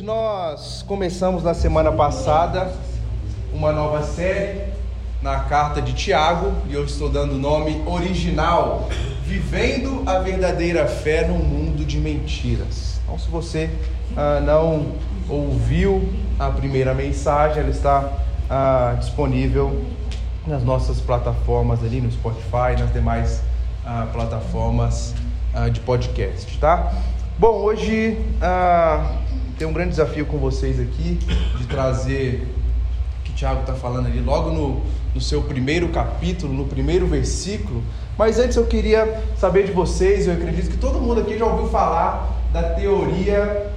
Nós começamos na semana passada uma nova série na carta de Tiago e eu estou dando o nome original: Vivendo a Verdadeira Fé num Mundo de Mentiras. Então, se você ah, não ouviu a primeira mensagem, ela está ah, disponível nas nossas plataformas ali no Spotify, nas demais ah, plataformas ah, de podcast, tá? Bom, hoje ah, tem um grande desafio com vocês aqui de trazer o que o Tiago está falando ali logo no, no seu primeiro capítulo, no primeiro versículo. Mas antes eu queria saber de vocês, eu acredito que todo mundo aqui já ouviu falar da teoria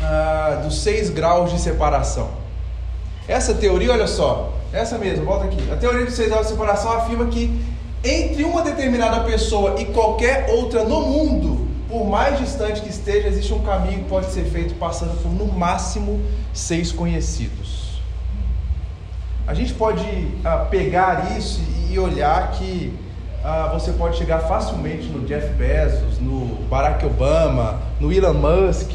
ah, dos seis graus de separação. Essa teoria, olha só, essa mesmo, volta aqui. A teoria dos seis graus de separação afirma que entre uma determinada pessoa e qualquer outra no mundo, por mais distante que esteja, existe um caminho que pode ser feito passando por no máximo seis conhecidos. A gente pode ah, pegar isso e olhar que ah, você pode chegar facilmente no Jeff Bezos, no Barack Obama, no Elon Musk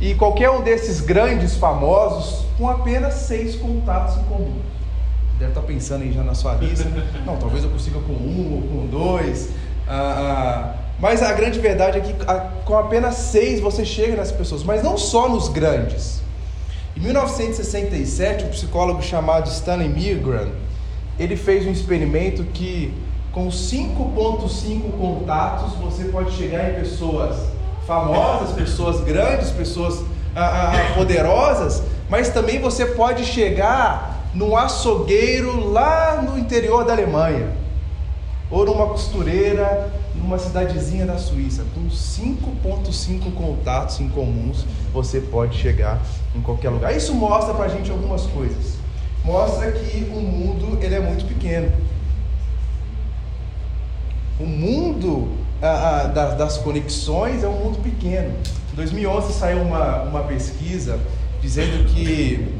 e qualquer um desses grandes famosos com apenas seis contatos em comum. Deve estar pensando aí já na sua lista. Não, talvez eu consiga com um ou com dois. Ah, mas a grande verdade é que com apenas seis você chega nessas pessoas, mas não só nos grandes. Em 1967, um psicólogo chamado Stanley Milgram, ele fez um experimento que com 5.5 contatos você pode chegar em pessoas famosas, pessoas grandes, pessoas ah, ah, poderosas, mas também você pode chegar num açougueiro lá no interior da Alemanha, ou numa costureira numa cidadezinha da Suíça, com 5.5 contatos em comuns, você pode chegar em qualquer lugar. Isso mostra pra gente algumas coisas. Mostra que o mundo ele é muito pequeno. O mundo das, das conexões é um mundo pequeno. Em 2011 saiu uma, uma pesquisa dizendo que,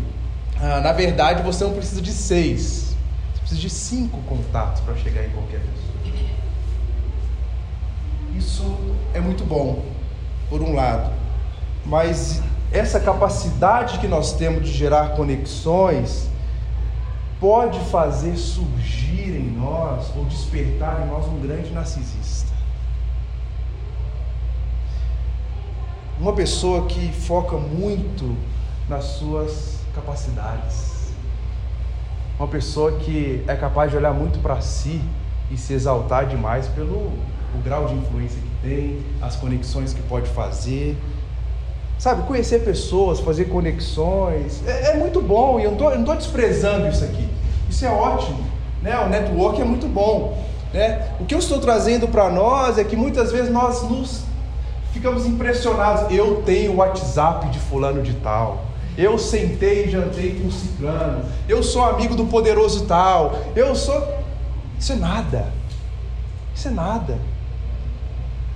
ah, na verdade, você não precisa de seis, você precisa de cinco contatos para chegar em qualquer pessoa. Isso é muito bom, por um lado, mas essa capacidade que nós temos de gerar conexões pode fazer surgir em nós ou despertar em nós um grande narcisista. Uma pessoa que foca muito nas suas capacidades. Uma pessoa que é capaz de olhar muito para si e se exaltar demais pelo o grau de influência que tem, as conexões que pode fazer. Sabe, conhecer pessoas, fazer conexões, é, é muito bom e eu não estou desprezando isso aqui. Isso é ótimo, né? O network é muito bom. Né? O que eu estou trazendo para nós é que muitas vezes nós nos ficamos impressionados. Eu tenho o WhatsApp de fulano de tal. Eu sentei e jantei com ciclano. Eu sou amigo do poderoso tal. Eu sou. Isso é nada. Isso é nada.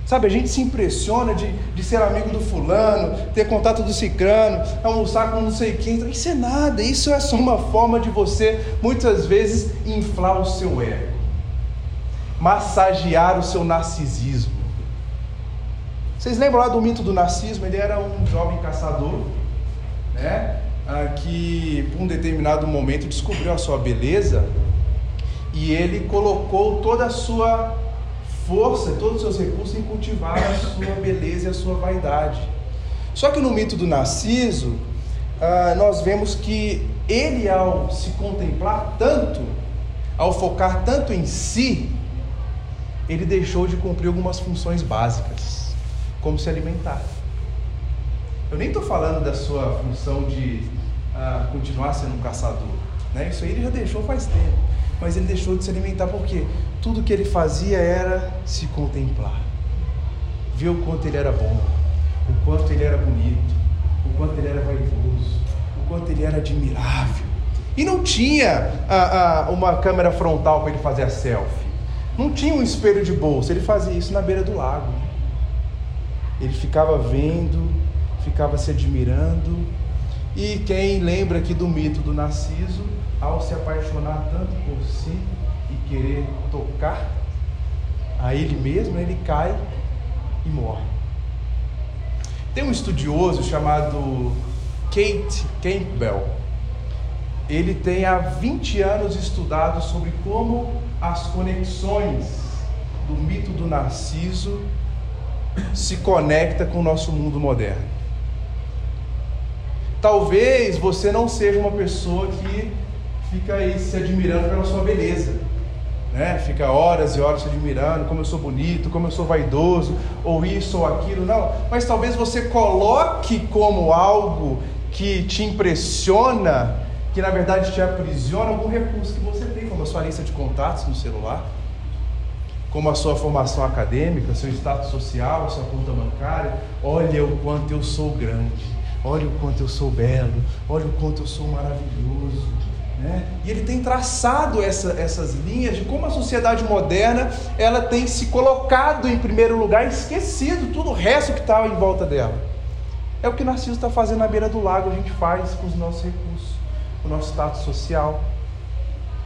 Sabe, a gente se impressiona de, de ser amigo do fulano, ter contato do cicrano, almoçar com não sei quem. Isso é nada, isso é só uma forma de você, muitas vezes, inflar o seu ego, massagear o seu narcisismo. Vocês lembram lá do mito do narcismo? Ele era um jovem caçador, né? Ah, que por um determinado momento descobriu a sua beleza e ele colocou toda a sua força, todos os seus recursos em cultivar a sua beleza e a sua vaidade. Só que no mito do Narciso, ah, nós vemos que ele, ao se contemplar tanto, ao focar tanto em si, ele deixou de cumprir algumas funções básicas, como se alimentar. Eu nem estou falando da sua função de ah, continuar sendo um caçador, né? isso aí ele já deixou faz tempo mas ele deixou de se alimentar porque tudo que ele fazia era se contemplar, ver o quanto ele era bom, o quanto ele era bonito, o quanto ele era vaidoso, o quanto ele era admirável. E não tinha a, a, uma câmera frontal para ele fazer a selfie, não tinha um espelho de bolsa, ele fazia isso na beira do lago. Ele ficava vendo, ficava se admirando. E quem lembra aqui do mito do Narciso, ao se apaixonar tanto por si querer tocar a ele mesmo, ele cai e morre. Tem um estudioso chamado Kate Campbell. Ele tem há 20 anos estudado sobre como as conexões do mito do Narciso se conecta com o nosso mundo moderno. Talvez você não seja uma pessoa que fica aí se admirando pela sua beleza né? Fica horas e horas se admirando, como eu sou bonito, como eu sou vaidoso, ou isso ou aquilo, não. Mas talvez você coloque como algo que te impressiona, que na verdade te aprisiona algum recurso que você tem, como a sua lista de contatos no celular, como a sua formação acadêmica, seu status social, sua conta bancária. Olha o quanto eu sou grande, olha o quanto eu sou belo, olha o quanto eu sou maravilhoso. Né? E ele tem traçado essa, essas linhas de como a sociedade moderna ela tem se colocado em primeiro lugar, esquecido tudo o resto que está em volta dela. É o que Narciso está fazendo na beira do lago, a gente faz com os nossos recursos, com o nosso status social,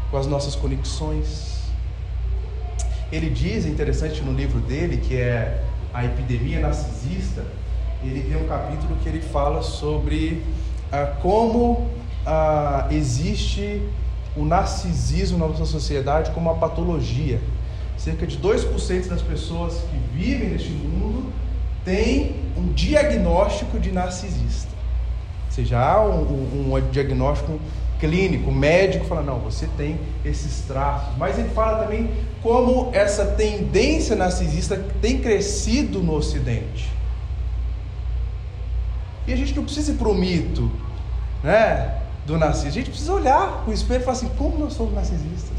com as nossas conexões. Ele diz, é interessante no livro dele, que é A Epidemia Narcisista, ele tem um capítulo que ele fala sobre ah, como ah, existe o narcisismo na nossa sociedade como uma patologia. Cerca de 2% das pessoas que vivem neste mundo têm um diagnóstico de narcisista. Ou seja, há um, um, um diagnóstico clínico, médico fala, não, você tem esses traços. Mas ele fala também como essa tendência narcisista tem crescido no Ocidente. E a gente não precisa ir para o mito, né? Do narciso. A gente precisa olhar o espelho e falar assim: como nós somos narcisistas?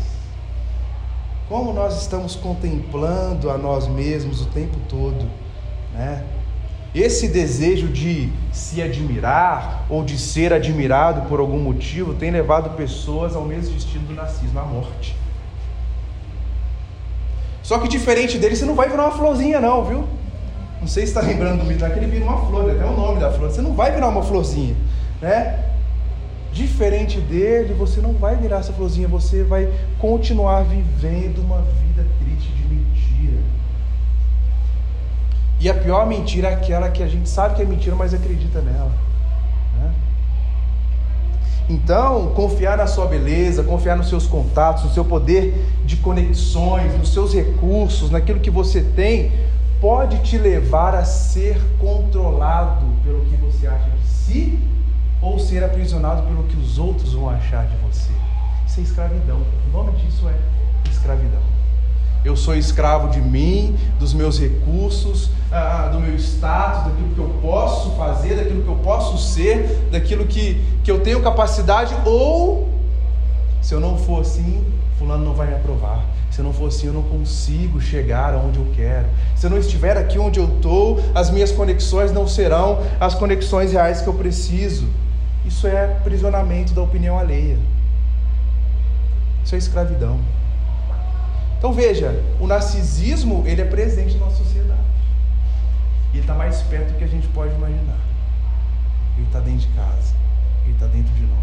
Como nós estamos contemplando a nós mesmos o tempo todo, né? Esse desejo de se admirar ou de ser admirado por algum motivo tem levado pessoas ao mesmo destino do narcisismo, à morte. Só que diferente dele, você não vai virar uma florzinha, não, viu? Não sei se está lembrando do mito, que ele vira uma flor, até o nome da flor. Você não vai virar uma florzinha, né? Diferente dele, você não vai virar essa florzinha, você vai continuar vivendo uma vida triste de mentira. E a pior mentira é aquela que a gente sabe que é mentira, mas acredita nela. Né? Então, confiar na sua beleza, confiar nos seus contatos, no seu poder de conexões, nos seus recursos, naquilo que você tem, pode te levar a ser controlado pelo que você acha de si ou ser aprisionado pelo que os outros vão achar de você. Isso é escravidão. O nome disso é escravidão. Eu sou escravo de mim, dos meus recursos, ah, do meu status, daquilo que eu posso fazer, daquilo que eu posso ser, daquilo que, que eu tenho capacidade, ou se eu não for assim, fulano não vai me aprovar. Se eu não for assim, eu não consigo chegar aonde eu quero. Se eu não estiver aqui onde eu estou, as minhas conexões não serão as conexões reais que eu preciso. Isso é aprisionamento da opinião alheia. Isso é escravidão. Então veja, o narcisismo ele é presente na nossa sociedade. E ele está mais perto do que a gente pode imaginar. Ele está dentro de casa. Ele está dentro de nós.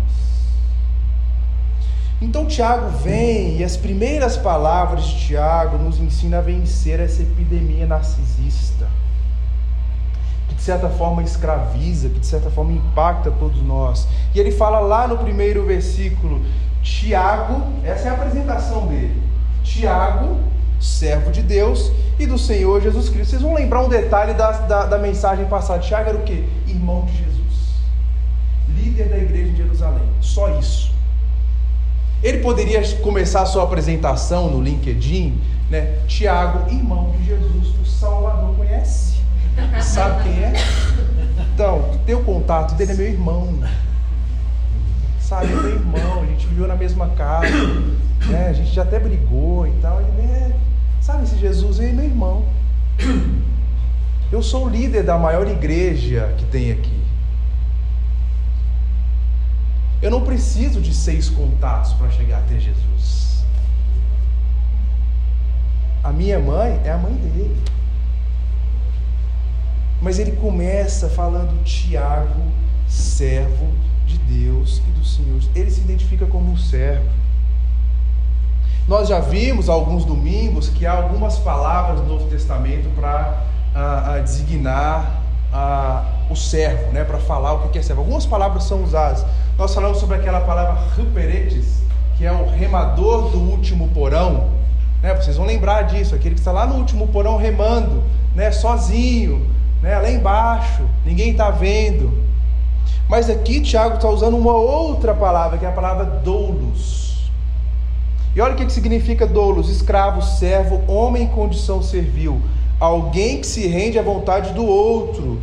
Então Tiago vem e as primeiras palavras de Tiago nos ensina a vencer essa epidemia narcisista de certa forma escraviza, que de certa forma impacta todos nós. E ele fala lá no primeiro versículo, Tiago, essa é a apresentação dele. Tiago, servo de Deus e do Senhor Jesus Cristo. Vocês vão lembrar um detalhe da, da, da mensagem passada. Tiago era o que? Irmão de Jesus. Líder da igreja de Jerusalém. Só isso. Ele poderia começar a sua apresentação no LinkedIn, né? Tiago, irmão de Jesus, o Salvador conhece. Sabe quem é? Então, o contato dele, é meu irmão. Sabe, é meu irmão, a gente viveu na mesma casa, né? a gente já até brigou e tal. Ele é, sabe esse Jesus é meu irmão. Eu sou o líder da maior igreja que tem aqui. Eu não preciso de seis contatos para chegar até Jesus. A minha mãe é a mãe dele. Mas ele começa falando Tiago, servo de Deus e do Senhor. Ele se identifica como um servo. Nós já vimos alguns domingos que há algumas palavras do Novo Testamento para designar o servo, né, para falar o que é servo. Algumas palavras são usadas. Nós falamos sobre aquela palavra ruperetes, que é o remador do último porão. Né, vocês vão lembrar disso, aquele que está lá no último porão remando, né, sozinho, né, lá embaixo, ninguém está vendo. Mas aqui Tiago está usando uma outra palavra, que é a palavra doulos. E olha o que significa doulos: escravo, servo, homem em condição servil, alguém que se rende à vontade do outro,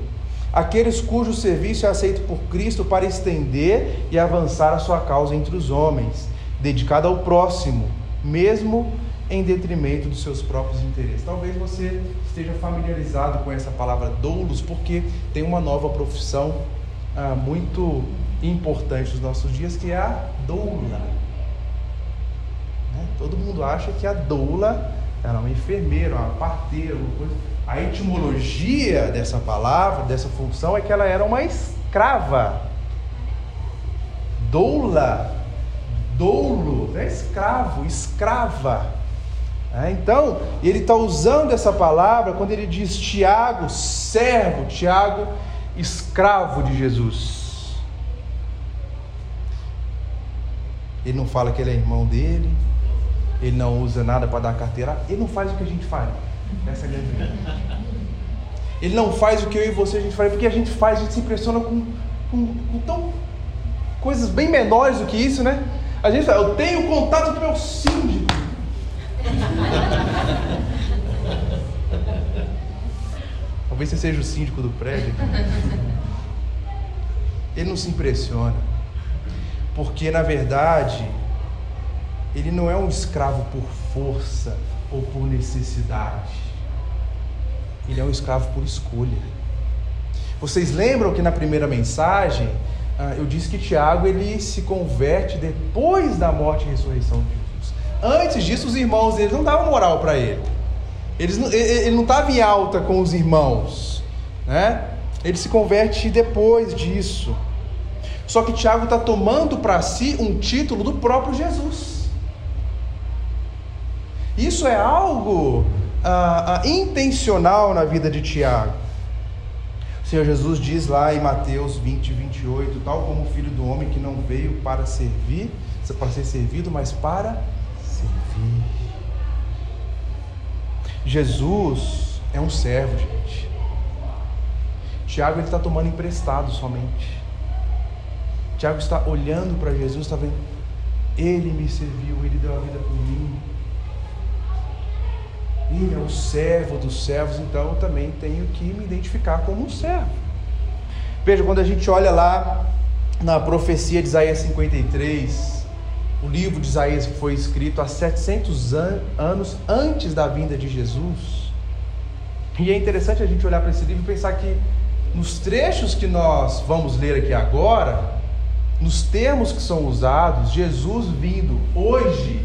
aqueles cujo serviço é aceito por Cristo para estender e avançar a sua causa entre os homens, dedicado ao próximo, mesmo em detrimento dos seus próprios interesses. Talvez você esteja familiarizado com essa palavra doulos, porque tem uma nova profissão ah, muito importante nos nossos dias, que é a doula. Né? Todo mundo acha que a doula era uma enfermeira, uma parteira, uma coisa. A etimologia dessa palavra, dessa função, é que ela era uma escrava. Doula, doulo, é escravo, escrava. É, então, ele está usando essa palavra quando ele diz Tiago, servo, Tiago, escravo de Jesus. Ele não fala que ele é irmão dele, ele não usa nada para dar carteira, ele não faz o que a gente faz. Essa é a grande verdade. Ele não faz o que eu e você a gente faz, porque a gente faz, a gente se impressiona com, com, com tão coisas bem menores do que isso, né? A gente fala, eu tenho contato do meu síndico. Talvez você seja o síndico do prédio. Ele não se impressiona. Porque, na verdade, ele não é um escravo por força ou por necessidade. Ele é um escravo por escolha. Vocês lembram que na primeira mensagem ah, eu disse que Tiago ele se converte depois da morte e ressurreição de Jesus. Antes disso, os irmãos eles não davam moral para ele. Eles, ele não estava em alta com os irmãos, né? Ele se converte depois disso. Só que Tiago está tomando para si um título do próprio Jesus. Isso é algo ah, ah, intencional na vida de Tiago. O Senhor Jesus diz lá em Mateus 20, 28, tal como o filho do homem que não veio para servir, para ser servido, mas para Jesus é um servo, gente. Tiago está tomando emprestado somente. Tiago está olhando para Jesus, está vendo, ele me serviu, ele deu a vida por mim. Ele é o servo dos servos, então eu também tenho que me identificar como um servo. Veja, quando a gente olha lá na profecia de Isaías 53, o livro de Isaías foi escrito há 700 an anos antes da vinda de Jesus. E é interessante a gente olhar para esse livro e pensar que nos trechos que nós vamos ler aqui agora, nos termos que são usados, Jesus vindo hoje,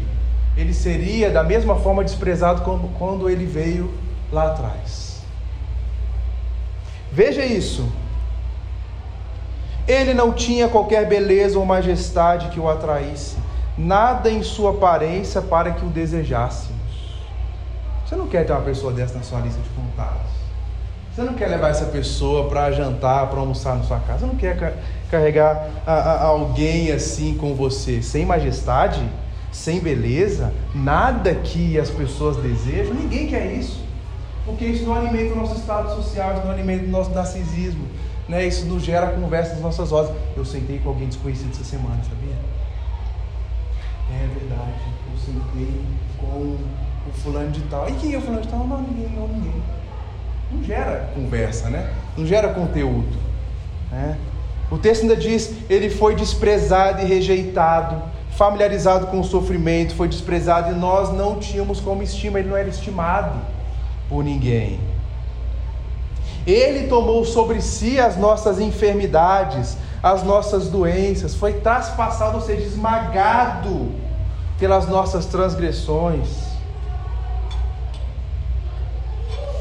ele seria da mesma forma desprezado como quando ele veio lá atrás. Veja isso. Ele não tinha qualquer beleza ou majestade que o atraísse nada em sua aparência para que o desejássemos. Você não quer ter uma pessoa dessa na sua lista de contatos. Você não quer levar essa pessoa para jantar, para almoçar na sua casa. Você não quer carregar a, a, alguém assim com você, sem majestade, sem beleza, nada que as pessoas desejam. Ninguém quer isso. Porque isso não alimenta o nosso estado social, isso não alimenta o nosso narcisismo. Né? Isso não gera conversa nas nossas vozes. Eu sentei com alguém desconhecido essa semana, sabia? É verdade, eu sentei com o fulano de tal. E quem é o fulano de tal? Não, ninguém, não, ninguém. Não gera conversa, né? Não gera conteúdo. Né? O texto ainda diz: ele foi desprezado e rejeitado, familiarizado com o sofrimento, foi desprezado e nós não tínhamos como estima, ele não era estimado por ninguém. Ele tomou sobre si as nossas enfermidades, as nossas doenças, foi traspassado, ou seja, esmagado pelas nossas transgressões.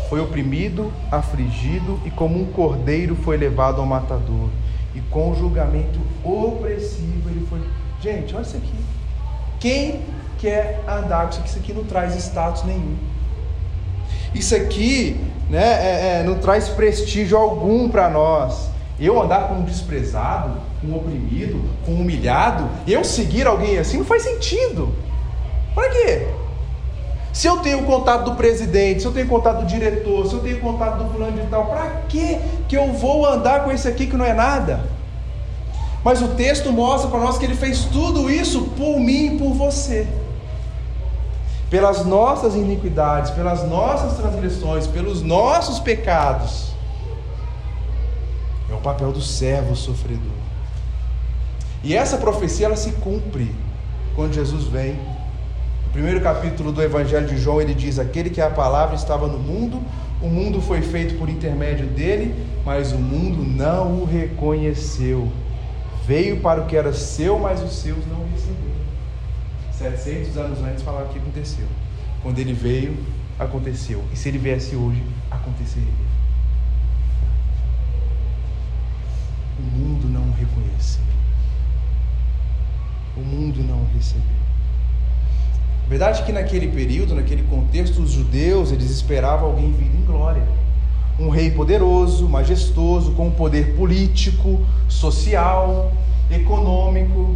Foi oprimido, afligido e como um cordeiro foi levado ao matador. E com julgamento opressivo ele foi. Gente, olha isso aqui. Quem quer andar com isso aqui? Isso aqui não traz status nenhum. Isso aqui né, é, é, não traz prestígio algum para nós. Eu andar com um desprezado, com um oprimido, com um humilhado, eu seguir alguém assim não faz sentido. Para quê? Se eu tenho contato do presidente, se eu tenho contato do diretor, se eu tenho contato do fulano de tal, para que que eu vou andar com esse aqui que não é nada? Mas o texto mostra para nós que ele fez tudo isso por mim e por você. Pelas nossas iniquidades, pelas nossas transgressões, pelos nossos pecados. É o papel do servo sofredor. E essa profecia ela se cumpre quando Jesus vem. No primeiro capítulo do Evangelho de João, ele diz: Aquele que a palavra estava no mundo, o mundo foi feito por intermédio dele, mas o mundo não o reconheceu. Veio para o que era seu, mas os seus não receberam. 700 anos antes falava que aconteceu. Quando ele veio, aconteceu. E se ele viesse hoje, aconteceria. O mundo não reconheceu. O mundo não recebeu. Verdade é que naquele período, naquele contexto, os judeus, eles esperavam alguém vindo em glória um rei poderoso, majestoso, com poder político, social, econômico.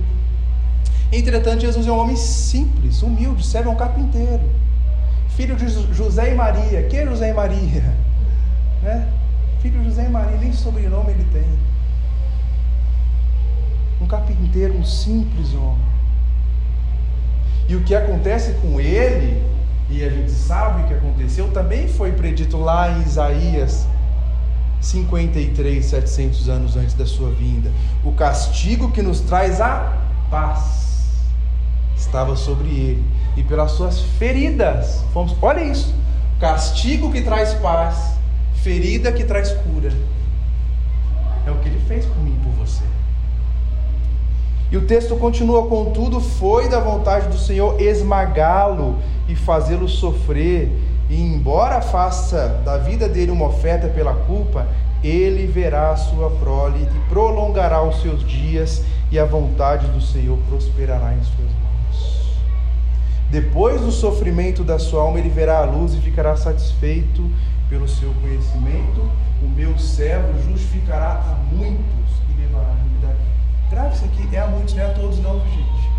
Entretanto, Jesus é um homem simples, humilde, serve um carpinteiro, filho de José e Maria. Quem é José e Maria? Né? Filho de José e Maria, nem sobrenome ele tem. Um carpinteiro, um simples homem. E o que acontece com ele e a gente sabe o que aconteceu, também foi predito lá em Isaías 53, 700 anos antes da sua vinda. O castigo que nos traz a paz estava sobre ele, e pelas suas feridas, fomos, olha isso, castigo que traz paz, ferida que traz cura. É o que ele fez por mim e por você. E o texto continua: contudo, foi da vontade do Senhor esmagá-lo e fazê-lo sofrer. E embora faça da vida dele uma oferta pela culpa, ele verá a sua prole e prolongará os seus dias, e a vontade do Senhor prosperará em suas mãos. Depois do sofrimento da sua alma, ele verá a luz e ficará satisfeito pelo seu conhecimento. O meu servo justificará a muitos Grave isso aqui, é a muitos, não é a todos não, gente.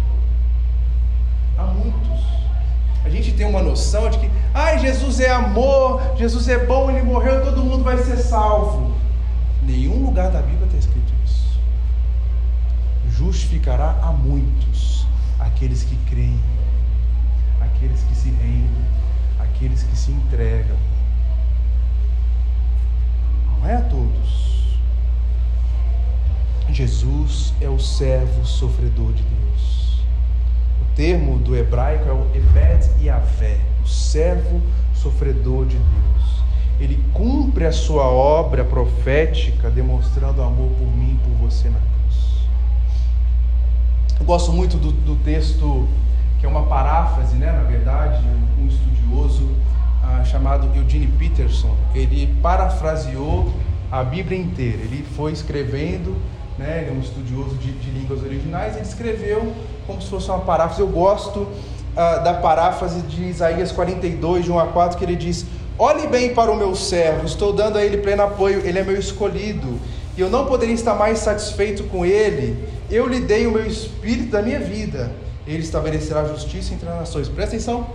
Há muitos. A gente tem uma noção de que, ai, Jesus é amor, Jesus é bom, ele morreu, todo mundo vai ser salvo. Nenhum lugar da Bíblia está escrito isso. Justificará a muitos, aqueles que creem, aqueles que se rendem, aqueles que se entregam. Não é a todos. Jesus é o servo sofredor de Deus. O termo do hebraico é o Ebed Yavé, o servo sofredor de Deus. Ele cumpre a sua obra profética, demonstrando amor por mim e por você na cruz. Eu gosto muito do, do texto, que é uma paráfrase, né, na verdade, um estudioso ah, chamado Eugene Peterson. Ele parafraseou a Bíblia inteira. Ele foi escrevendo né? ele é um estudioso de, de línguas originais, ele escreveu como se fosse uma paráfrase. Eu gosto uh, da paráfrase de Isaías 42, de 1 a 4, que ele diz: Olhe bem para o meu servo, estou dando a ele pleno apoio, ele é meu escolhido, e eu não poderia estar mais satisfeito com ele. Eu lhe dei o meu espírito da minha vida, ele estabelecerá justiça entre as nações. Presta atenção.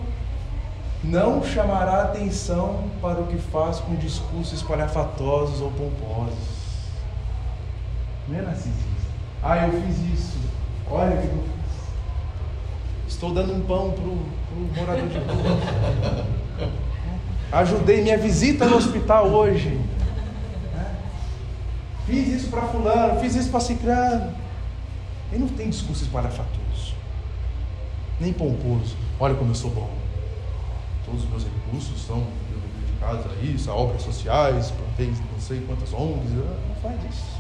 Não chamará atenção para o que faz com discursos espalhafatosos ou pomposos não é narcisista. Ah, eu fiz isso. Olha o que eu fiz. Estou dando um pão para o morador de rua. Ajudei minha visita no hospital hoje. Fiz isso para fulano, fiz isso para ciclano. Ele não tem discurso espalhafatoso, nem pomposo. Olha como eu sou bom. Todos os meus recursos são dedicados a isso, a obras sociais, não sei quantas ONGs. Não faz isso.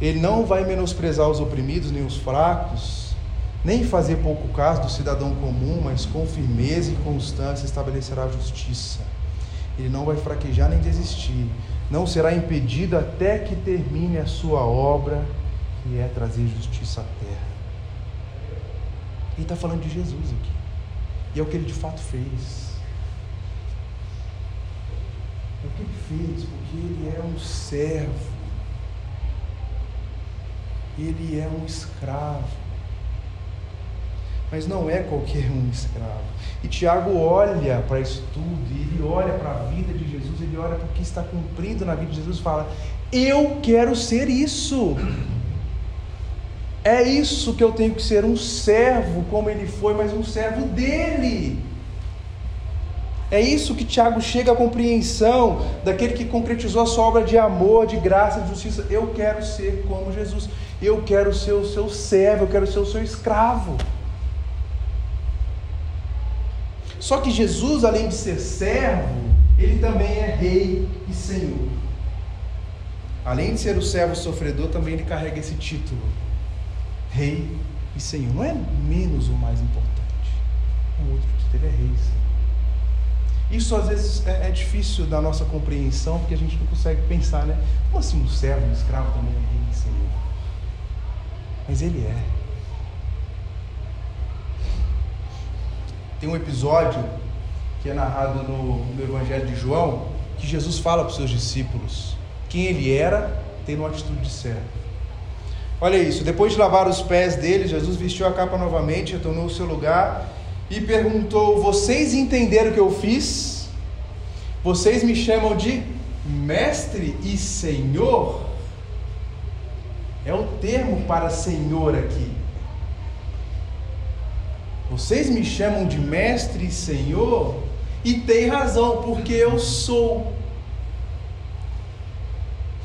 Ele não vai menosprezar os oprimidos nem os fracos, nem fazer pouco caso do cidadão comum, mas com firmeza e constância estabelecerá a justiça. Ele não vai fraquejar nem desistir, não será impedido até que termine a sua obra, que é trazer justiça à terra. Ele está falando de Jesus aqui, e é o que ele de fato fez. que ele fez? Porque ele é um servo. Ele é um escravo. Mas não é qualquer um escravo. E Tiago olha para isso tudo, ele olha para a vida de Jesus, ele olha para o que está cumprindo na vida de Jesus e fala: Eu quero ser isso. É isso que eu tenho que ser, um servo como ele foi, mas um servo dele. É isso que Tiago chega à compreensão daquele que concretizou a sua obra de amor, de graça, de justiça. Eu quero ser como Jesus. Eu quero ser o seu servo, eu quero ser o seu escravo. Só que Jesus, além de ser servo, ele também é rei e senhor. Além de ser o servo sofredor, também ele carrega esse título: Rei e Senhor. Não é menos o mais importante. É um outro título, é Rei e Senhor. Isso às vezes é, é, difícil da nossa compreensão, porque a gente não consegue pensar, né? Como assim um servo, um escravo também é Rei e Senhor? Mas ele é. Tem um episódio que é narrado no, no Evangelho de João, que Jesus fala para os seus discípulos quem ele era, tendo uma atitude de servo. Olha isso, depois de lavar os pés dele, Jesus vestiu a capa novamente, retornou ao seu lugar e perguntou: Vocês entenderam o que eu fiz? Vocês me chamam de mestre e senhor? É o termo para senhor aqui. Vocês me chamam de mestre e senhor, e tem razão, porque eu sou.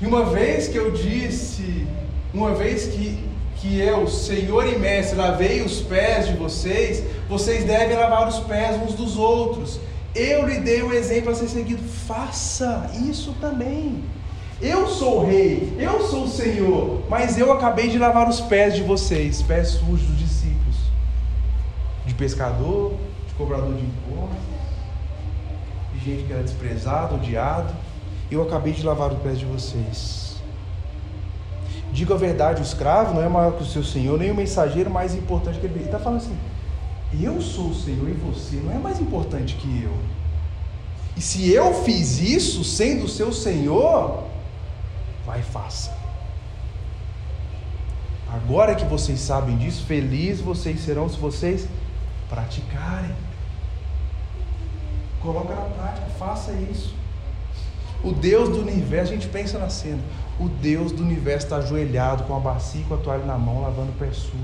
E uma vez que eu disse, uma vez que, que eu, Senhor e Mestre, lavei os pés de vocês, vocês devem lavar os pés uns dos outros. Eu lhe dei um exemplo a ser seguido. Faça isso também. Eu sou o rei, eu sou o Senhor, mas eu acabei de lavar os pés de vocês, pés sujos de de pescador, de cobrador de impostos, de gente que era desprezado, odiado. Eu acabei de lavar os pés de vocês. Digo a verdade, o escravo não é maior que o seu senhor, nem o mensageiro mais importante que ele. Ele está falando assim: eu sou o Senhor e você não é mais importante que eu. E se eu fiz isso sendo o seu Senhor, vai e faça. Agora que vocês sabem disso, felizes vocês serão se vocês praticarem. Coloca na prática, faça isso. O Deus do universo, a gente pensa na cena. O Deus do universo está ajoelhado com a bacia e com a toalha na mão, lavando o pé sujo.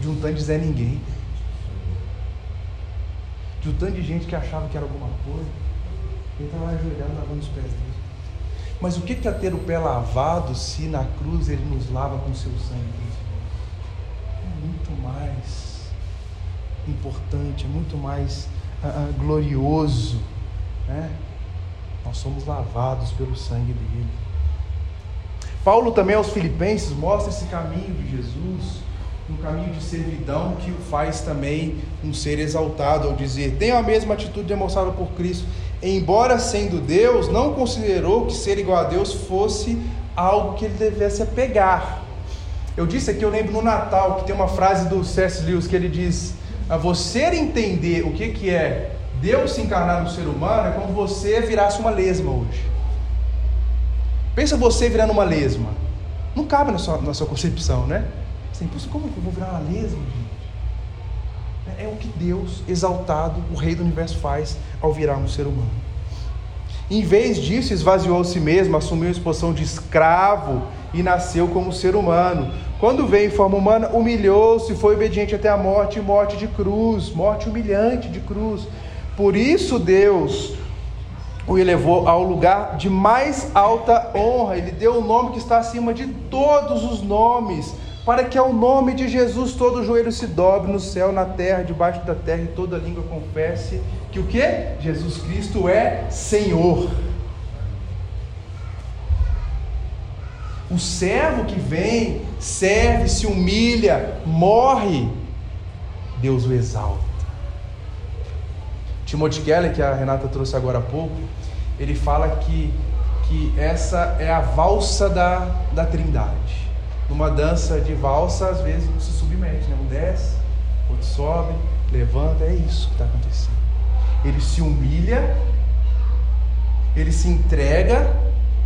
De um tanto de Zé Ninguém. De um tanto de gente que achava que era alguma coisa. Ele estava ajoelhado lavando os pés dele. Mas o que é ter o pé lavado se na cruz ele nos lava com seu sangue? É muito mais importante, é muito mais uh, uh, glorioso. Né? Nós somos lavados pelo sangue dele. Paulo também aos Filipenses mostra esse caminho de Jesus, um caminho de servidão que o faz também um ser exaltado ao dizer: tenha a mesma atitude demonstrada por Cristo, embora sendo Deus, não considerou que ser igual a Deus fosse algo que ele devesse apegar. Eu disse aqui, eu lembro no Natal, que tem uma frase do C.S. Lewis que ele diz: a você entender o que, que é Deus se encarnar no ser humano, é como você virasse uma lesma hoje. Pensa você virando uma lesma. Não cabe na sua, na sua concepção, né? Assim, como que eu vou virar uma lesma? É, o que Deus, exaltado, o Rei do Universo, faz ao virar um ser humano. Em vez disso, esvaziou si mesmo, assumiu a exposição de escravo e nasceu como ser humano. Quando veio em forma humana, humilhou-se, foi obediente até a morte, morte de cruz, morte humilhante de cruz. Por isso Deus o elevou ao lugar de mais alta honra. Ele deu o nome que está acima de todos os nomes, para que ao nome de Jesus todo joelho se dobre no céu, na terra, debaixo da terra, e toda língua confesse que o que? Jesus Cristo é Senhor. O servo que vem, serve, se humilha, morre, Deus o exalta. Timothy Keller, que a Renata trouxe agora há pouco, ele fala que, que essa é a valsa da, da trindade. Numa dança de valsa, às vezes se submete, né? um desce, outro sobe, levanta, é isso que está acontecendo. Ele se humilha ele se entrega,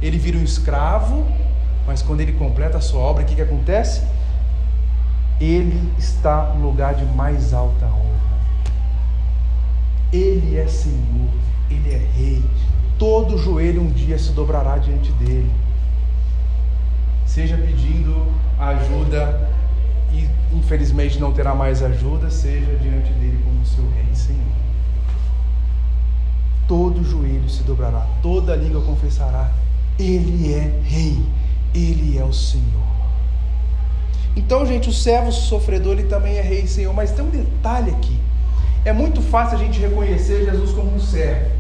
ele vira um escravo, mas quando ele completa a sua obra, o que, que acontece? Ele está no lugar de mais alta honra. Ele é Senhor, Ele é Rei. Todo joelho um dia se dobrará diante dele. Seja pedindo ajuda e infelizmente não terá mais ajuda, seja diante dele como seu Rei e Senhor. Todo joelho se dobrará, toda língua confessará: Ele é Rei, Ele é o Senhor. Então, gente, o servo sofredor ele também é Rei e Senhor, mas tem um detalhe aqui. É muito fácil a gente reconhecer Jesus como um servo,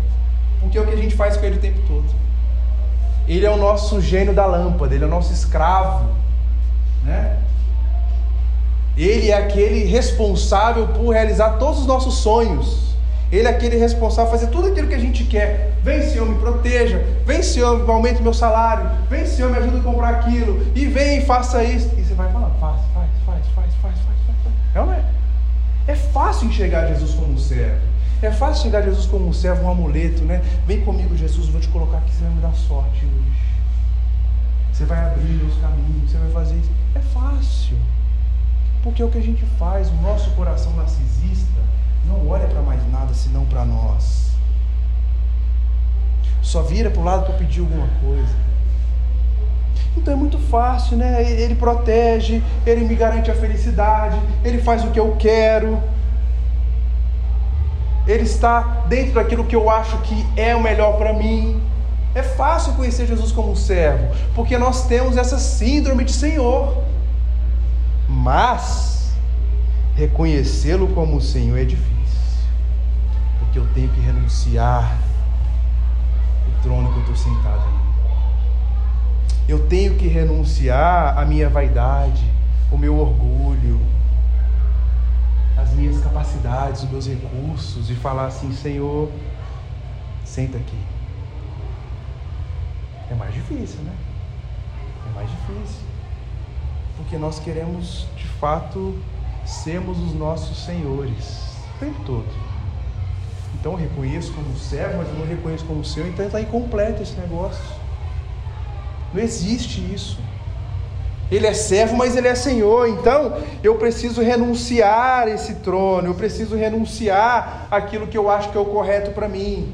porque é o que a gente faz com ele o tempo todo. Ele é o nosso gênio da lâmpada, ele é o nosso escravo, né? Ele é aquele responsável por realizar todos os nossos sonhos. Ele é aquele responsável por fazer tudo aquilo que a gente quer. Vem, Senhor, me proteja. Vem, Senhor, aumente meu salário. Vem, Senhor, me ajuda a comprar aquilo. E vem faça isso. E você vai falar, faz, faz, faz, faz, faz, faz, faz. É ou não é? É fácil enxergar Jesus como um servo. É fácil enxergar Jesus como um servo, um amuleto, né? Vem comigo, Jesus, eu vou te colocar aqui, você vai me dar sorte hoje. Você vai abrir os caminhos, você vai fazer isso. É fácil. Porque é o que a gente faz, o nosso coração narcisista não olha para mais nada senão para nós. Só vira para o lado para pedir alguma coisa. Então é muito fácil, né? Ele protege, ele me garante a felicidade, ele faz o que eu quero. Ele está dentro daquilo que eu acho que é o melhor para mim. É fácil conhecer Jesus como um servo, porque nós temos essa síndrome de Senhor. Mas reconhecê-lo como Senhor é difícil, porque eu tenho que renunciar o trono que eu estou sentado aí. Eu tenho que renunciar à minha vaidade, o meu orgulho, as minhas capacidades, os meus recursos e falar assim: Senhor, senta aqui. É mais difícil, né? É mais difícil. Porque nós queremos, de fato, sermos os nossos senhores o tempo todo. Então eu reconheço como servo, mas eu não reconheço como seu, então está incompleto esse negócio. Não existe isso. Ele é servo, mas ele é senhor. Então, eu preciso renunciar esse trono, eu preciso renunciar aquilo que eu acho que é o correto para mim.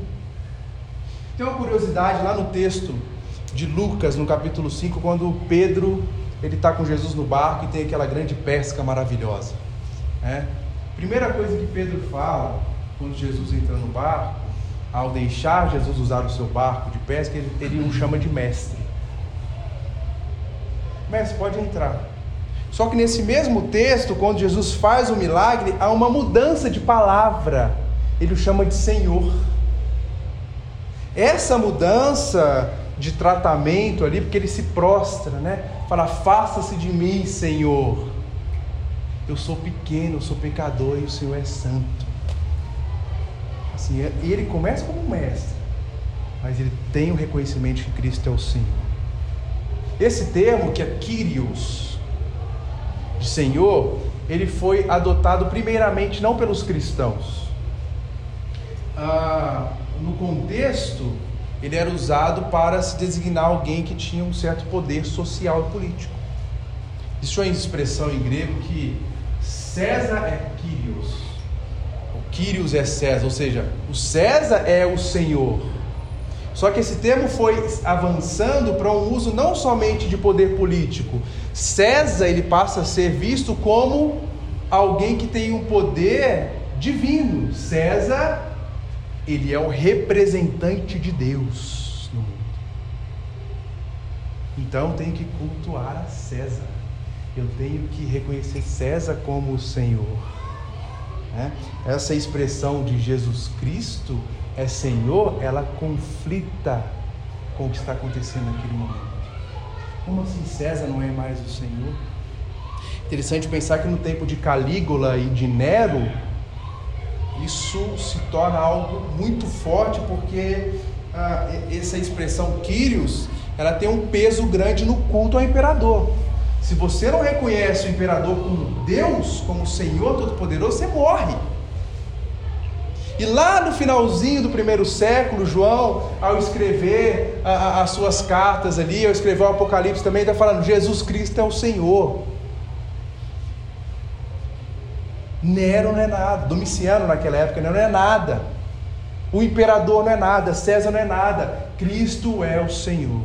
Tem uma curiosidade lá no texto de Lucas, no capítulo 5, quando Pedro ele está com Jesus no barco e tem aquela grande pesca maravilhosa. Né? Primeira coisa que Pedro fala quando Jesus entra no barco, ao deixar Jesus usar o seu barco de pesca, ele, ele o chama de mestre. Mestre, pode entrar. Só que nesse mesmo texto, quando Jesus faz o milagre, há uma mudança de palavra. Ele o chama de Senhor. Essa mudança de tratamento ali, porque ele se prostra, né? Fala: Faça-se de mim, Senhor. Eu sou pequeno, eu sou pecador e o Senhor é santo. Assim, ele começa como mestre, mas ele tem o reconhecimento que Cristo é o Senhor. Esse termo, que é Kyrios, de Senhor, ele foi adotado primeiramente não pelos cristãos. Ah, no contexto, ele era usado para se designar alguém que tinha um certo poder social e político. Existe uma expressão em grego que César é Kyrios. O Kyrios é César, ou seja, o César é o Senhor. Só que esse termo foi avançando para um uso não somente de poder político. César ele passa a ser visto como alguém que tem um poder divino. César ele é o representante de Deus no mundo. Então tenho que cultuar César. Eu tenho que reconhecer César como o Senhor. Né? Essa expressão de Jesus Cristo é Senhor, ela conflita com o que está acontecendo naquele momento. Como assim César não é mais o Senhor? Interessante pensar que no tempo de Calígula e de Nero, isso se torna algo muito forte, porque ah, essa expressão Kyrios, ela tem um peso grande no culto ao imperador. Se você não reconhece o imperador como Deus, como Senhor Todo-Poderoso, você morre. E lá no finalzinho do primeiro século, João, ao escrever a, a, as suas cartas ali, ao escrever o Apocalipse também, está falando: Jesus Cristo é o Senhor. Nero não é nada, Domiciano naquela época não é nada, o imperador não é nada, César não é nada, Cristo é o Senhor.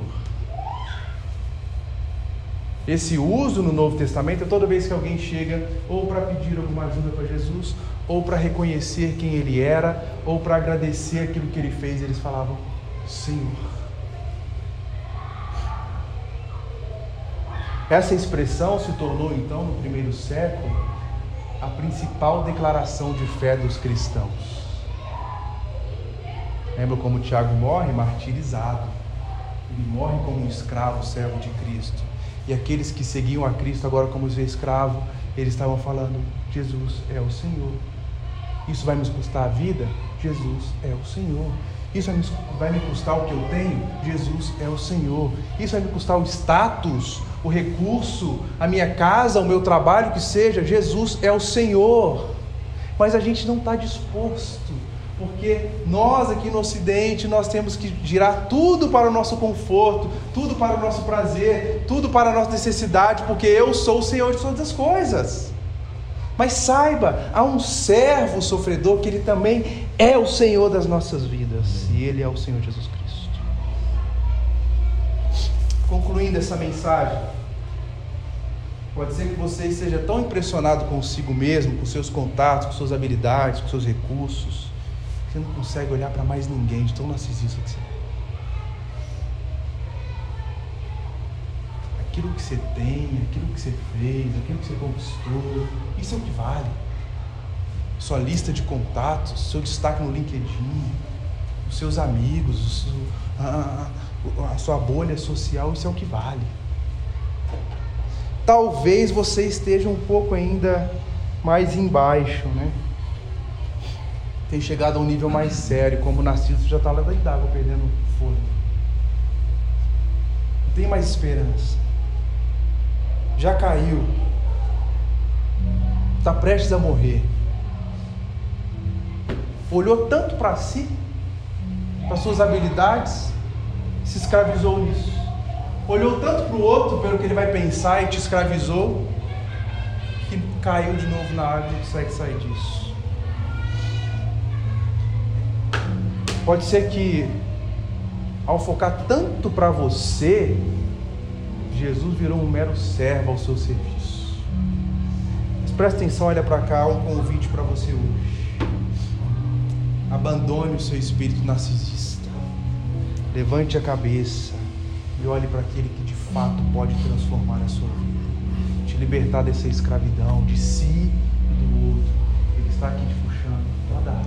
Esse uso no Novo Testamento é toda vez que alguém chega ou para pedir alguma ajuda para Jesus, ou para reconhecer quem ele era, ou para agradecer aquilo que ele fez, eles falavam: Senhor. Essa expressão se tornou então no primeiro século a principal declaração de fé dos cristãos. Lembra como Tiago morre? Martirizado. Ele morre como um escravo, servo de Cristo. E aqueles que seguiam a Cristo agora como seu escravo, eles estavam falando: Jesus é o Senhor. Isso vai nos custar a vida? Jesus é o Senhor. Isso vai me custar o que eu tenho? Jesus é o Senhor. Isso vai me custar o status, o recurso, a minha casa, o meu trabalho, que seja? Jesus é o Senhor. Mas a gente não está disposto, porque nós aqui no Ocidente, nós temos que girar tudo para o nosso conforto, tudo para o nosso prazer, tudo para a nossa necessidade, porque eu sou o Senhor de todas as coisas. Mas saiba, há um servo sofredor que ele também é o Senhor das nossas vidas, e ele é o Senhor Jesus Cristo. Concluindo essa mensagem, pode ser que você esteja tão impressionado consigo mesmo, com seus contatos, com suas habilidades, com seus recursos, que você não consegue olhar para mais ninguém de tão narcisista que você é. Aquilo que você tem, aquilo que você fez, aquilo que você conquistou, isso é o que vale. Sua lista de contatos, seu destaque no LinkedIn, os seus amigos, a, a, sua bolha social, isso é o que vale. Talvez você esteja um pouco ainda mais embaixo, né? Tem chegado a um nível mais sério, como o Narciso já está lá da idade, perdendo fôlego. Não tem mais esperança já caiu, está prestes a morrer. Olhou tanto para si, para suas habilidades, se escravizou nisso. Olhou tanto para o outro, pelo que ele vai pensar, e te escravizou, que caiu de novo na água e consegue sair disso. Pode ser que, ao focar tanto para você, Jesus virou um mero servo ao seu serviço. Mas presta atenção, olha para cá, um convite para você hoje. Abandone o seu espírito narcisista. Levante a cabeça e olhe para aquele que de fato pode transformar a sua vida. Te libertar dessa escravidão de si e do outro. Ele está aqui te puxando. Toda a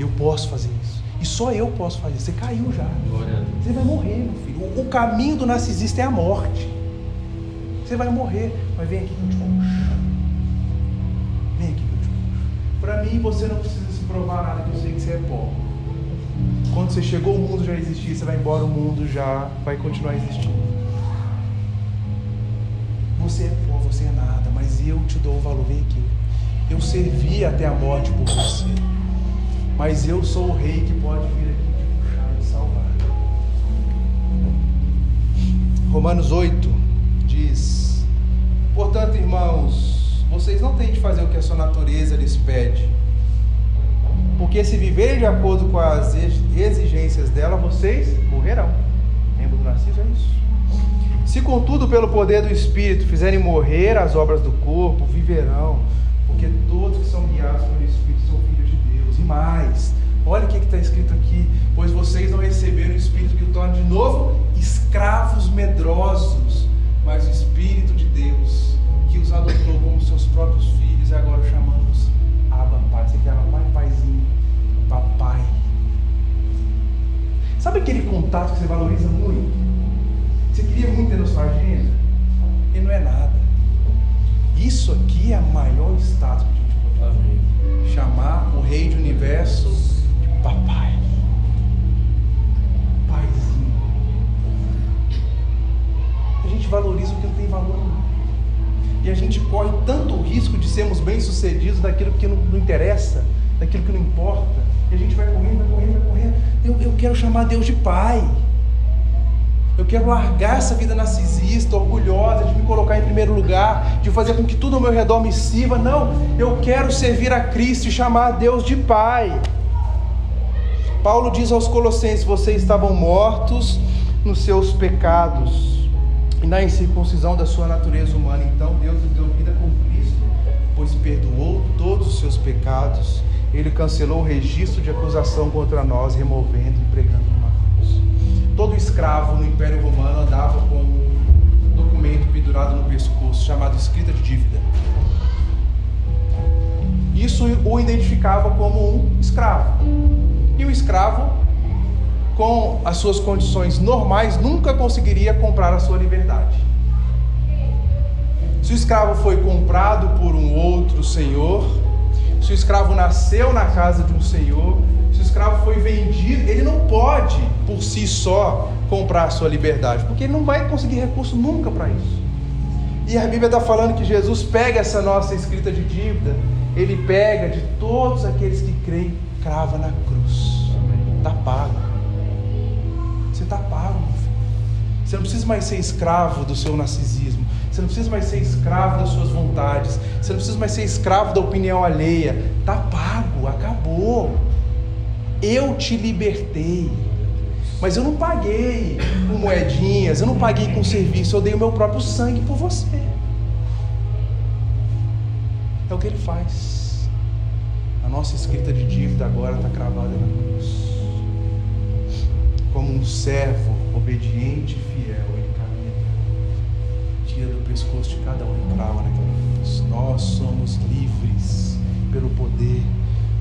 Eu posso fazer isso. E só eu posso fazer. Você caiu já. Você vai morrer, meu filho. O, caminho do narcisista é a morte. Você vai morrer. Mas vem aqui que eu te puxo. Vem aqui que eu te puxo. Para mim, você não precisa se provar nada, que eu sei que você é pó. Quando você chegou, o mundo já existia. Você vai embora, o mundo já vai continuar existindo. Você é pó, você é nada, mas eu te dou o valor. Vem aqui. Eu servi até a morte por você mas eu sou o rei que pode vir aqui te puxar e salvar. Romanos 8 diz: Portanto, irmãos, vocês não têm de fazer o que a sua natureza lhes pede, porque se viverem de acordo com as exigências dela, vocês morrerão. Lembra do Narciso? É isso. Se, contudo, pelo poder do Espírito fizerem morrer as obras do corpo, viverão, porque todos que são guiados pelo Espírito são filhos mais. Olha o que está escrito aqui. Pois vocês não receberam o Espírito que o torna de novo importa. E a gente vai correndo, vai correndo, vai correndo. Eu, eu quero chamar Deus de Pai. Eu quero largar essa vida narcisista, orgulhosa, de me colocar em primeiro lugar, de fazer com que tudo ao meu redor me sirva. Não, eu quero servir a Cristo e chamar Deus de Pai. Paulo diz aos Colossenses: vocês estavam mortos nos seus pecados e na incircuncisão da sua natureza humana. Então Deus lhe deu vida com Cristo, pois perdoou todos os seus pecados. Ele cancelou o registro de acusação contra nós, removendo e pregando todo escravo no Império Romano andava com um documento pendurado no pescoço chamado escrita de dívida. Isso o identificava como um escravo. E o escravo, com as suas condições normais, nunca conseguiria comprar a sua liberdade. Se o escravo foi comprado por um outro senhor, se o escravo nasceu na casa de um senhor, escravo foi vendido, ele não pode por si só comprar a sua liberdade, porque ele não vai conseguir recurso nunca para isso. E a Bíblia está falando que Jesus pega essa nossa escrita de dívida, ele pega de todos aqueles que creem, crava na cruz. Está pago. Você está pago, meu filho. Você não precisa mais ser escravo do seu narcisismo. Você não precisa mais ser escravo das suas vontades. Você não precisa mais ser escravo da opinião alheia. Está pago, acabou. Eu te libertei. Mas eu não paguei com moedinhas, eu não paguei com serviço, eu dei o meu próprio sangue por você. É o que ele faz. A nossa escrita de dívida agora está cravada na cruz. Como um servo obediente e fiel, tira do pescoço de cada um e crava naquela cruz. Nós somos livres pelo poder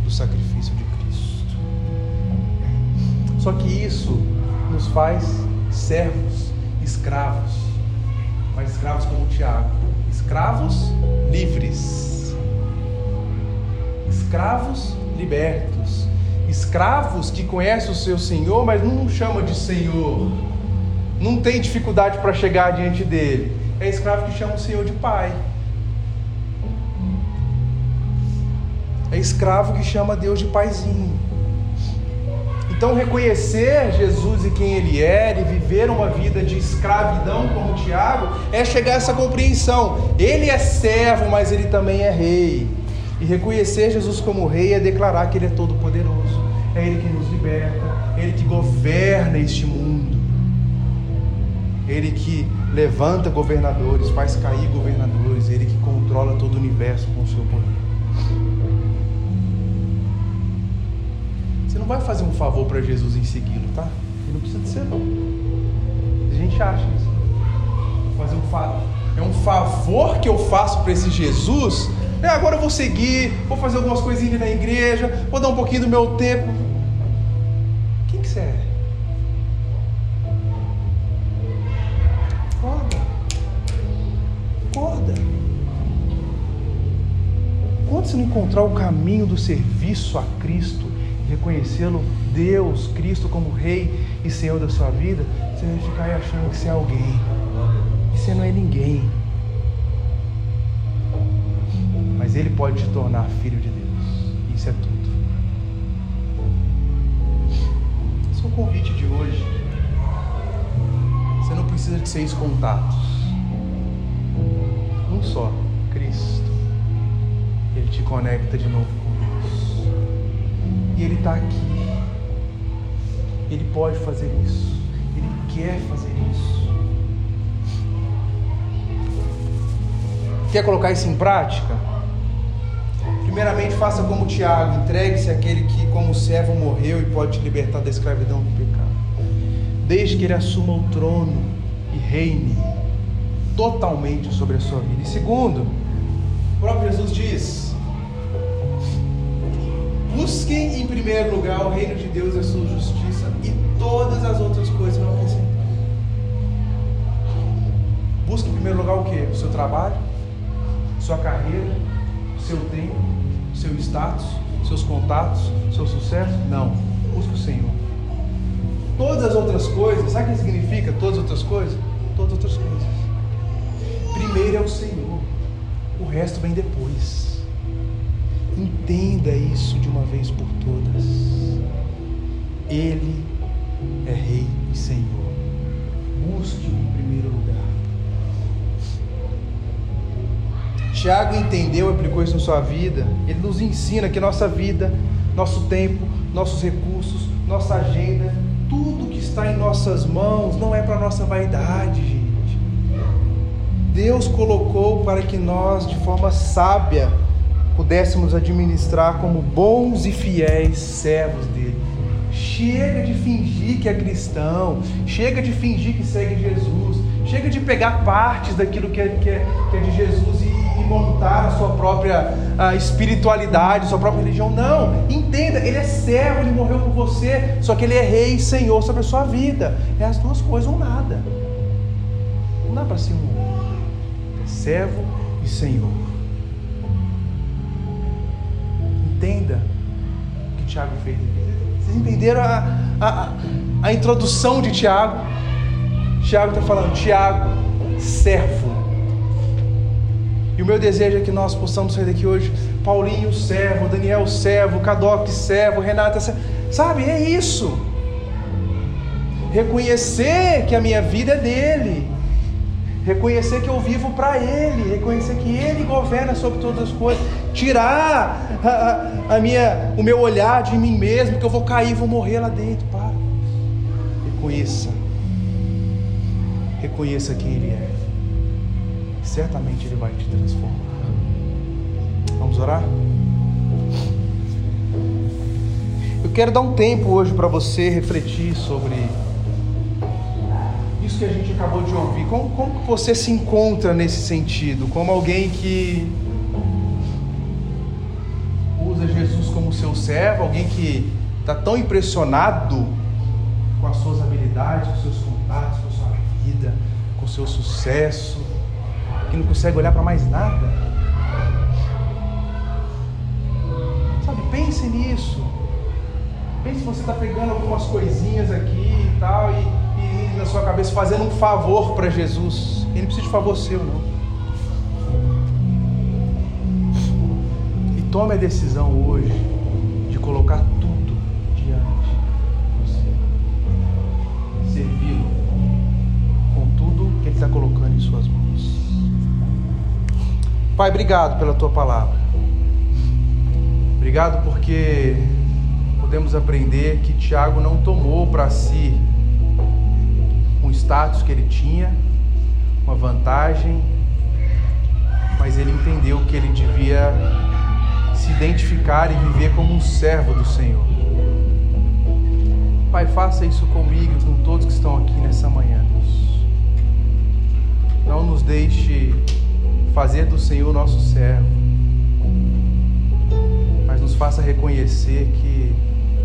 do sacrifício de Cristo. Só que isso nos faz servos, escravos, mas escravos como Tiago, escravos livres, escravos libertos, escravos que conhecem o seu Senhor, mas não chama de Senhor, não tem dificuldade para chegar diante dele, é escravo que chama o Senhor de Pai. É escravo que chama Deus de paizinho. Então, reconhecer Jesus e quem Ele é, e viver uma vida de escravidão como Tiago, é chegar a essa compreensão. Ele é servo, mas Ele também é rei. E reconhecer Jesus como rei é declarar que Ele é todo-poderoso. É Ele que nos liberta, é Ele que governa este mundo. É Ele que levanta governadores, faz cair governadores, é Ele que controla todo o universo com o seu poder. Você não vai fazer um favor para Jesus em segui-lo, tá? E não precisa de ser, não. A gente acha isso. Fazer um favor. É um favor que eu faço para esse Jesus. É, agora eu vou seguir, vou fazer algumas coisinhas na igreja, vou dar um pouquinho do meu tempo. Quem que você é? Acorda. Quando você não encontrar o caminho do serviço a Cristo, reconhecê-lo, Deus, Cristo, como Rei e Senhor da sua vida, você vai ficar aí achando que você é alguém. E você não é ninguém. Mas Ele pode te tornar filho de Deus. Isso é tudo. Esse é o convite de hoje. Você não precisa de seis contatos. Só, Cristo. Ele te conecta de novo e Ele está aqui. Ele pode fazer isso. Ele quer fazer isso. Quer colocar isso em prática? Primeiramente, faça como Tiago: entregue-se àquele que, como servo, morreu e pode te libertar da escravidão do pecado. Desde que ele assuma o trono e reine totalmente sobre a sua vida. E segundo, o próprio Jesus diz: Busquem em primeiro lugar o reino de Deus e a sua justiça, e todas as outras coisas vão acrescentar. Busque em primeiro lugar o que? O seu trabalho, sua carreira, seu tempo, seu status, seus contatos, seu sucesso? Não. Busque o Senhor. Todas as outras coisas, sabe o que significa todas as outras coisas? Todas as outras coisas. Primeiro é o Senhor. resto vem depois. Entenda isso de uma vez por todas. Ele é Rei e Senhor. Busque em primeiro lugar. Tiago entendeu, aplicou isso na sua vida. Ele nos ensina que nossa vida, nosso tempo, nossos recursos, nossa agenda, tudo que está em nossas mãos não é para nossa vaidade. Deus colocou para que nós, de forma sábia, pudéssemos administrar como bons e fiéis servos dele. Chega de fingir que é cristão, chega de fingir que segue Jesus, chega de pegar partes daquilo que é, que é, que é de Jesus e, e, montar a sua própria a espiritualidade, a sua própria religião. Não, entenda, ele é servo, ele morreu por você, só que ele é rei e senhor sobre a sua vida. É as duas coisas ou nada. Não dá para ser um servo e senhor. Entenda o que Tiago fez. Vocês entenderam a, a, a introdução de Tiago? Tiago está falando, Tiago, servo. E o meu desejo é que nós possamos sair daqui hoje, Paulinho, servo, Daniel, servo, Cadoc, servo, Renata, servo. Sabe, é isso. Reconhecer que a minha vida é dele. Reconhecer que eu vivo para Ele, reconhecer que Ele governa sobre todas as coisas, tirar a, a, minha, o meu olhar de mim mesmo, que eu vou cair, vou morrer lá dentro. Para. Reconheça. Reconheça quem Ele é. Certamente Ele vai te transformar. Vamos orar? Eu quero dar um tempo hoje para você refletir sobre isso que a gente acabou de ouvir, como, como você se encontra nesse sentido? Como alguém que usa Jesus como seu servo, alguém que está tão impressionado com as suas habilidades, com seus contatos, com a sua vida, com o seu sucesso, que não consegue olhar para mais nada? Sabe, pense nisso. Pense se você está pegando algumas coisinhas aqui e tal, e na sua cabeça fazendo um favor para Jesus. Ele não precisa de favor seu, não. E tome a decisão hoje de colocar tudo diante de você. Servi-lo com tudo que Ele está colocando em suas mãos. Pai, obrigado pela tua palavra. Obrigado porque podemos aprender que Tiago não tomou para si status que ele tinha, uma vantagem, mas ele entendeu que ele devia se identificar e viver como um servo do Senhor. Pai, faça isso comigo e com todos que estão aqui nessa manhã, Deus. Não nos deixe fazer do Senhor nosso servo, mas nos faça reconhecer que,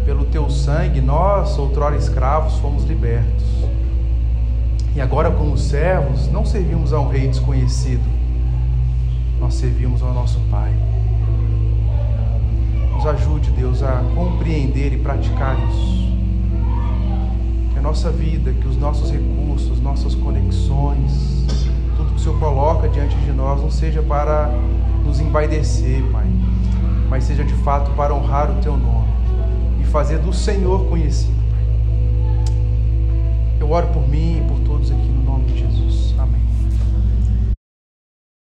pelo teu sangue, nós, outrora escravos, fomos libertos. E agora, como servos, não servimos a um rei desconhecido, nós servimos ao nosso Pai. Nos ajude, Deus, a compreender e praticar isso. Que a nossa vida, que os nossos recursos, nossas conexões, tudo que o Senhor coloca diante de nós, não seja para nos envaidecer, Pai, mas seja de fato para honrar o Teu nome e fazer do Senhor conhecido. Eu oro por mim e por aqui